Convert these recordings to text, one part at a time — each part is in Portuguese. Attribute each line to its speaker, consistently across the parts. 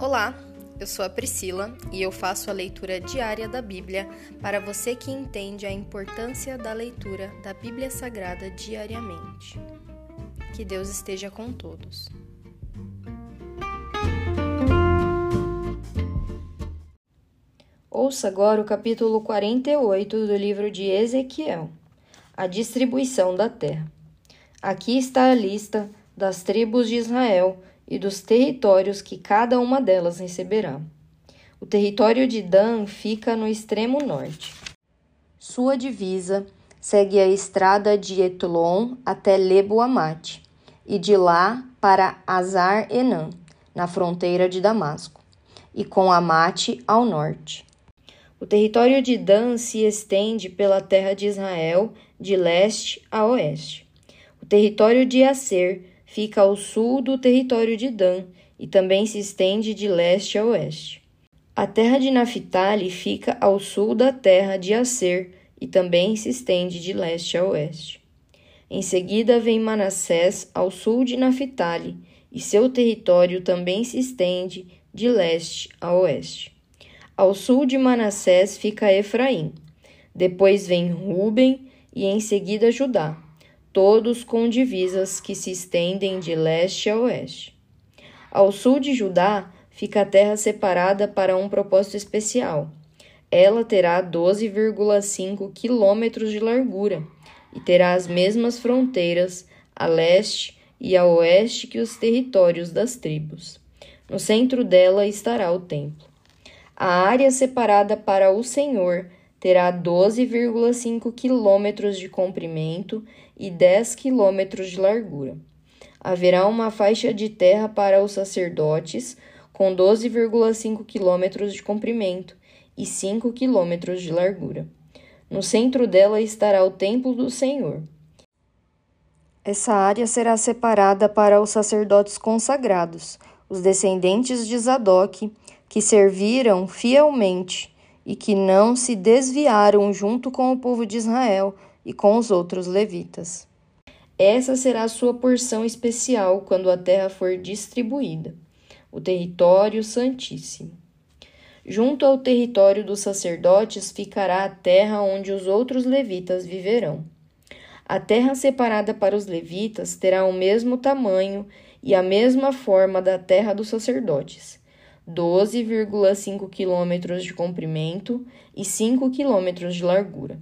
Speaker 1: Olá, eu sou a Priscila e eu faço a leitura diária da Bíblia para você que entende a importância da leitura da Bíblia Sagrada diariamente. Que Deus esteja com todos.
Speaker 2: Ouça agora o capítulo 48 do livro de Ezequiel, a distribuição da terra. Aqui está a lista das tribos de Israel e dos territórios que cada uma delas receberá. O território de Dan fica no extremo norte. Sua divisa segue a estrada de Etlon até Lebo-Amate e de lá para Azar-Enan, na fronteira de Damasco, e com Amate ao norte. O território de Dan se estende pela terra de Israel de leste a oeste. O território de Aser fica ao sul do território de Dan e também se estende de leste a oeste. A terra de Naphtali fica ao sul da terra de Aser e também se estende de leste a oeste. Em seguida vem Manassés ao sul de Naphtali, e seu território também se estende de leste a oeste. Ao sul de Manassés fica Efraim. Depois vem Ruben e em seguida Judá todos com divisas que se estendem de leste a oeste. Ao sul de Judá fica a terra separada para um propósito especial. Ela terá 12,5 quilômetros de largura e terá as mesmas fronteiras a leste e a oeste que os territórios das tribos. No centro dela estará o templo. A área separada para o Senhor terá 12,5 quilômetros de comprimento e 10 quilômetros de largura. Haverá uma faixa de terra para os sacerdotes com 12,5 quilômetros de comprimento e 5 quilômetros de largura. No centro dela estará o templo do Senhor. Essa área será separada para os sacerdotes consagrados, os descendentes de Zadok, que serviram fielmente e que não se desviaram junto com o povo de Israel e com os outros levitas. Essa será a sua porção especial quando a terra for distribuída, o território santíssimo. Junto ao território dos sacerdotes ficará a terra onde os outros levitas viverão. A terra separada para os levitas terá o mesmo tamanho e a mesma forma da terra dos sacerdotes 12,5 quilômetros de comprimento e 5 quilômetros de largura.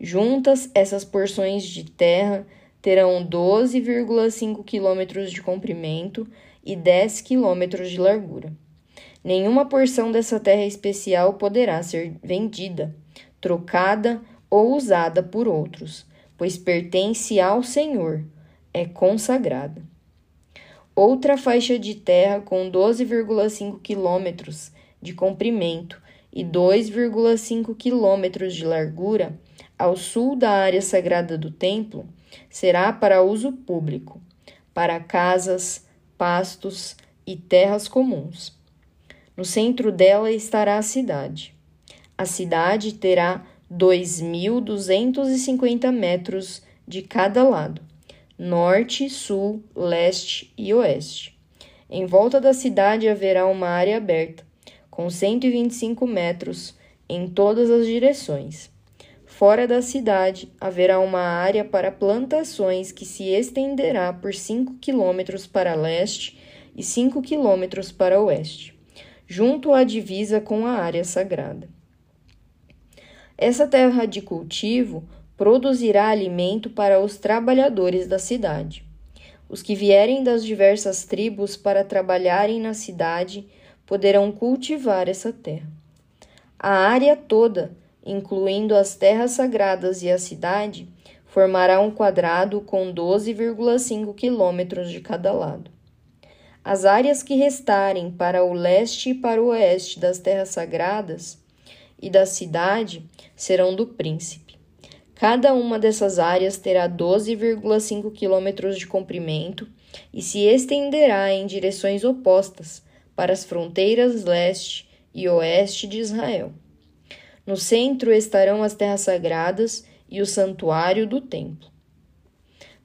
Speaker 2: Juntas, essas porções de terra terão 12,5 quilômetros de comprimento e 10 quilômetros de largura. Nenhuma porção dessa terra especial poderá ser vendida, trocada ou usada por outros, pois pertence ao Senhor, é consagrada outra faixa de terra com 12,5 quilômetros de comprimento e 2,5 quilômetros de largura ao sul da área sagrada do templo será para uso público, para casas, pastos e terras comuns. No centro dela estará a cidade. A cidade terá 2.250 metros de cada lado norte, sul, leste e oeste. Em volta da cidade haverá uma área aberta, com 125 metros em todas as direções. Fora da cidade haverá uma área para plantações que se estenderá por 5 quilômetros para leste e 5 quilômetros para oeste, junto à divisa com a área sagrada. Essa terra de cultivo produzirá alimento para os trabalhadores da cidade. Os que vierem das diversas tribos para trabalharem na cidade poderão cultivar essa terra. A área toda, incluindo as terras sagradas e a cidade, formará um quadrado com 12,5 quilômetros de cada lado. As áreas que restarem para o leste e para o oeste das terras sagradas e da cidade serão do príncipe. Cada uma dessas áreas terá 12,5 quilômetros de comprimento e se estenderá em direções opostas para as fronteiras leste e oeste de Israel. No centro estarão as terras sagradas e o santuário do templo.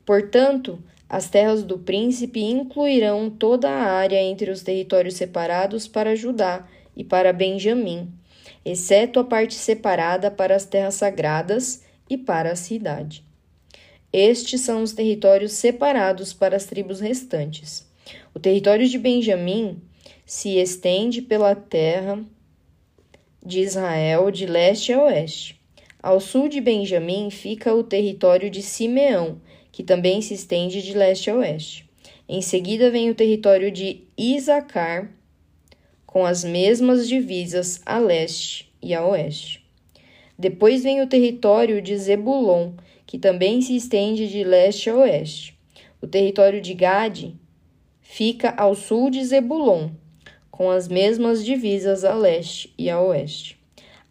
Speaker 2: Portanto, As terras do príncipe incluirão toda a área entre os territórios separados para Judá e para Benjamim, exceto a parte separada para as terras sagradas e para a cidade. Estes são os territórios separados para as tribos restantes. O território de Benjamim se estende pela terra de Israel de leste a oeste. Ao sul de Benjamim fica o território de Simeão, que também se estende de leste a oeste. Em seguida vem o território de Isacar, com as mesmas divisas a leste e a oeste. Depois vem o território de Zebulon, que também se estende de leste a oeste. O território de Gade fica ao sul de Zebulon, com as mesmas divisas a leste e a oeste.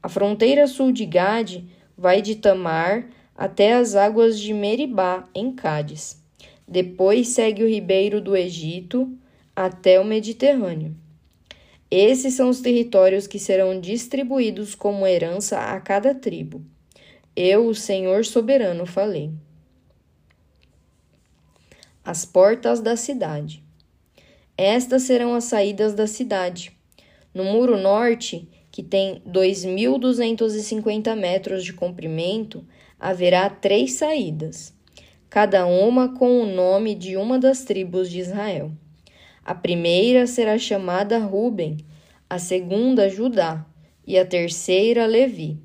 Speaker 2: A fronteira sul de Gade vai de Tamar até as águas de Meribá, em Cádiz. Depois segue o ribeiro do Egito até o Mediterrâneo. Esses são os territórios que serão distribuídos como herança a cada tribo. Eu, o Senhor soberano, falei. As portas da cidade. Estas serão as saídas da cidade. No muro norte, que tem 2.250 metros de comprimento, haverá três saídas, cada uma com o nome de uma das tribos de Israel. A primeira será chamada Ruben, a segunda Judá e a terceira Levi.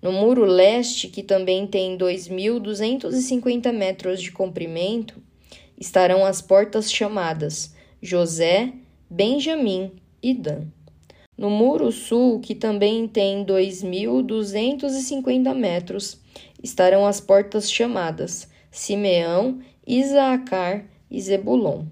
Speaker 2: No muro leste, que também tem 2.250 metros de comprimento, estarão as portas chamadas José, Benjamim e Dan. No muro sul, que também tem 2.250 metros, estarão as portas chamadas Simeão, Isaacar e Zebulon.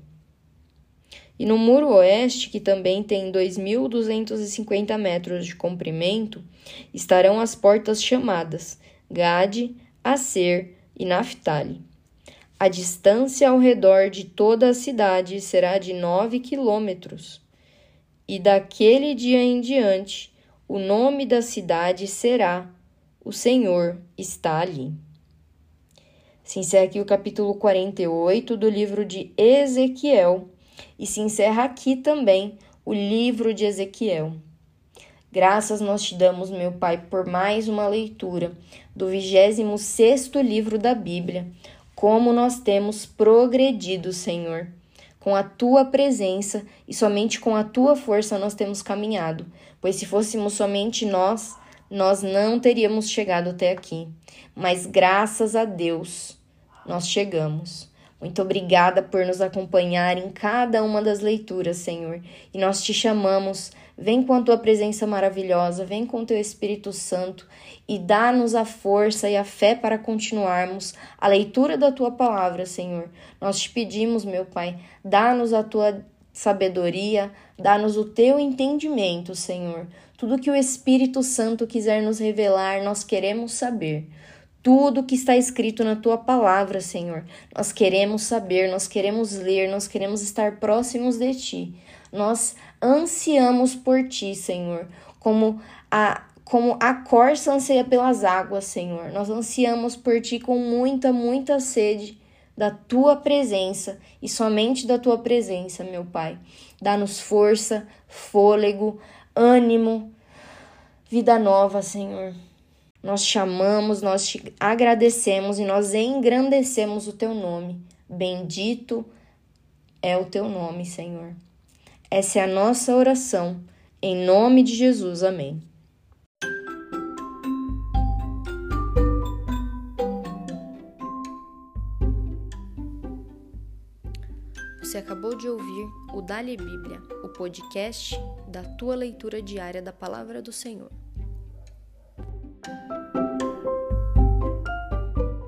Speaker 2: E no muro oeste, que também tem 2.250 metros de comprimento, estarão as portas chamadas Gade, Aser e Naphtali. A distância ao redor de toda a cidade será de nove quilômetros. E daquele dia em diante, o nome da cidade será O Senhor está ali. Se encerra aqui o capítulo 48 do livro de Ezequiel e se encerra aqui também o livro de Ezequiel. Graças nós te damos, meu Pai, por mais uma leitura do 26 livro da Bíblia. Como nós temos progredido, Senhor. Com a tua presença e somente com a tua força nós temos caminhado, pois se fôssemos somente nós, nós não teríamos chegado até aqui. Mas graças a Deus, nós chegamos. Muito obrigada por nos acompanhar em cada uma das leituras, Senhor. E nós te chamamos, vem com a tua presença maravilhosa, vem com o teu Espírito Santo e dá-nos a força e a fé para continuarmos a leitura da tua palavra, Senhor. Nós te pedimos, meu Pai, dá-nos a tua sabedoria, dá-nos o teu entendimento, Senhor. Tudo que o Espírito Santo quiser nos revelar, nós queremos saber tudo que está escrito na tua palavra, Senhor. Nós queremos saber, nós queremos ler, nós queremos estar próximos de ti. Nós ansiamos por ti, Senhor, como a como a corça anseia pelas águas, Senhor. Nós ansiamos por ti com muita, muita sede da tua presença e somente da tua presença, meu Pai. Dá-nos força, fôlego, ânimo, vida nova, Senhor. Nós chamamos, nós te agradecemos e nós engrandecemos o teu nome. Bendito é o teu nome, Senhor. Essa é a nossa oração. Em nome de Jesus. Amém.
Speaker 1: Você acabou de ouvir o Dali Bíblia, o podcast da tua leitura diária da palavra do Senhor.